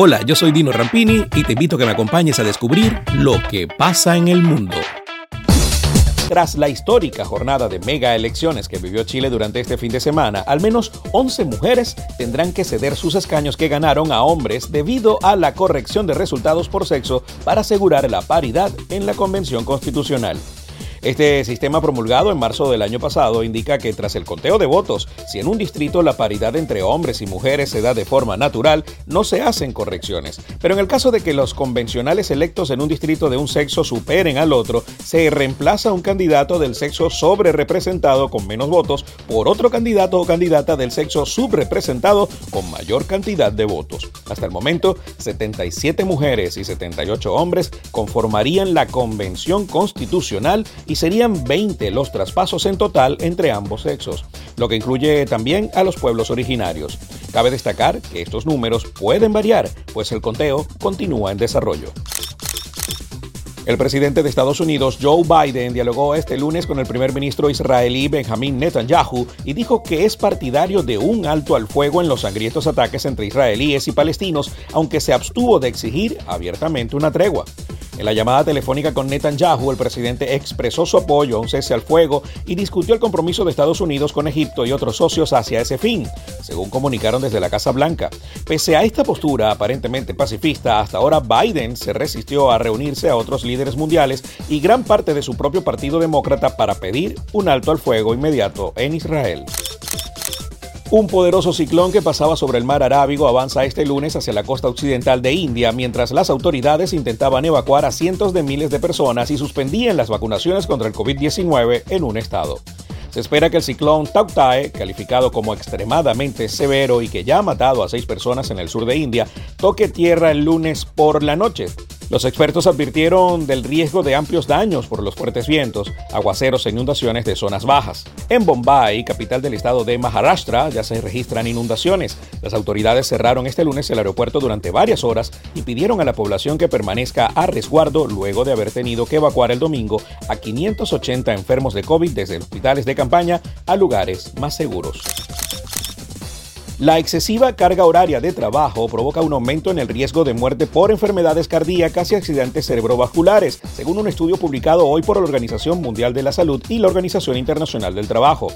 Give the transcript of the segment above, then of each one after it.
Hola, yo soy Dino Rampini y te invito a que me acompañes a descubrir lo que pasa en el mundo. Tras la histórica jornada de mega elecciones que vivió Chile durante este fin de semana, al menos 11 mujeres tendrán que ceder sus escaños que ganaron a hombres debido a la corrección de resultados por sexo para asegurar la paridad en la Convención Constitucional. Este sistema promulgado en marzo del año pasado indica que tras el conteo de votos, si en un distrito la paridad entre hombres y mujeres se da de forma natural, no se hacen correcciones. Pero en el caso de que los convencionales electos en un distrito de un sexo superen al otro, se reemplaza un candidato del sexo sobre representado con menos votos por otro candidato o candidata del sexo subrepresentado con mayor cantidad de votos. Hasta el momento, 77 mujeres y 78 hombres conformarían la Convención Constitucional y serían 20 los traspasos en total entre ambos sexos, lo que incluye también a los pueblos originarios. Cabe destacar que estos números pueden variar, pues el conteo continúa en desarrollo. El presidente de Estados Unidos, Joe Biden, dialogó este lunes con el primer ministro israelí Benjamin Netanyahu y dijo que es partidario de un alto al fuego en los sangrientos ataques entre israelíes y palestinos, aunque se abstuvo de exigir abiertamente una tregua. En la llamada telefónica con Netanyahu, el presidente expresó su apoyo a un cese al fuego y discutió el compromiso de Estados Unidos con Egipto y otros socios hacia ese fin, según comunicaron desde la Casa Blanca. Pese a esta postura aparentemente pacifista, hasta ahora Biden se resistió a reunirse a otros líderes mundiales y gran parte de su propio Partido Demócrata para pedir un alto al fuego inmediato en Israel. Un poderoso ciclón que pasaba sobre el mar Arábigo avanza este lunes hacia la costa occidental de India, mientras las autoridades intentaban evacuar a cientos de miles de personas y suspendían las vacunaciones contra el COVID-19 en un estado. Se espera que el ciclón Tauktae, calificado como extremadamente severo y que ya ha matado a seis personas en el sur de India, toque tierra el lunes por la noche, los expertos advirtieron del riesgo de amplios daños por los fuertes vientos, aguaceros e inundaciones de zonas bajas. En Bombay, capital del estado de Maharashtra, ya se registran inundaciones. Las autoridades cerraron este lunes el aeropuerto durante varias horas y pidieron a la población que permanezca a resguardo luego de haber tenido que evacuar el domingo a 580 enfermos de COVID desde hospitales de campaña a lugares más seguros. La excesiva carga horaria de trabajo provoca un aumento en el riesgo de muerte por enfermedades cardíacas y accidentes cerebrovasculares, según un estudio publicado hoy por la Organización Mundial de la Salud y la Organización Internacional del Trabajo.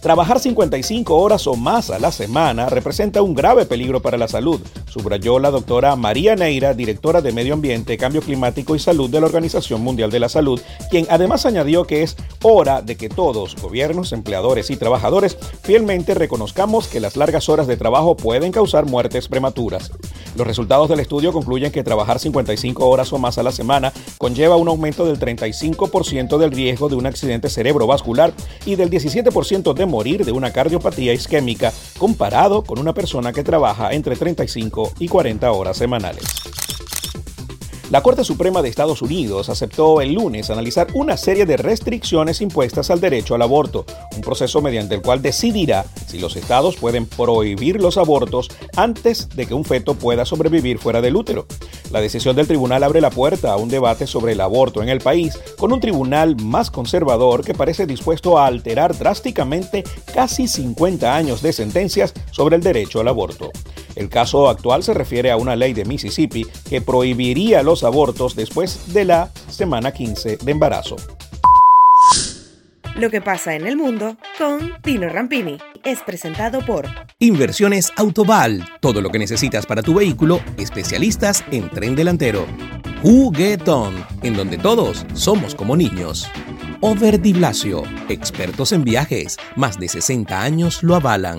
Trabajar 55 horas o más a la semana representa un grave peligro para la salud, subrayó la doctora María Neira, directora de Medio Ambiente, Cambio Climático y Salud de la Organización Mundial de la Salud, quien además añadió que es hora de que todos, gobiernos, empleadores y trabajadores, fielmente reconozcamos que las largas horas de trabajo pueden causar muertes prematuras. Los resultados del estudio concluyen que trabajar 55 horas o más a la semana conlleva un aumento del 35% del riesgo de un accidente cerebrovascular y del 17% de morir de una cardiopatía isquémica comparado con una persona que trabaja entre 35 y 40 horas semanales. La Corte Suprema de Estados Unidos aceptó el lunes analizar una serie de restricciones impuestas al derecho al aborto, un proceso mediante el cual decidirá si los estados pueden prohibir los abortos antes de que un feto pueda sobrevivir fuera del útero. La decisión del tribunal abre la puerta a un debate sobre el aborto en el país, con un tribunal más conservador que parece dispuesto a alterar drásticamente casi 50 años de sentencias sobre el derecho al aborto. El caso actual se refiere a una ley de Mississippi que prohibiría los abortos después de la semana 15 de embarazo. Lo que pasa en el mundo con Tino Rampini es presentado por Inversiones Autoval, todo lo que necesitas para tu vehículo, especialistas en tren delantero. Juguetón, en donde todos somos como niños. Over Blasio, expertos en viajes, más de 60 años lo avalan.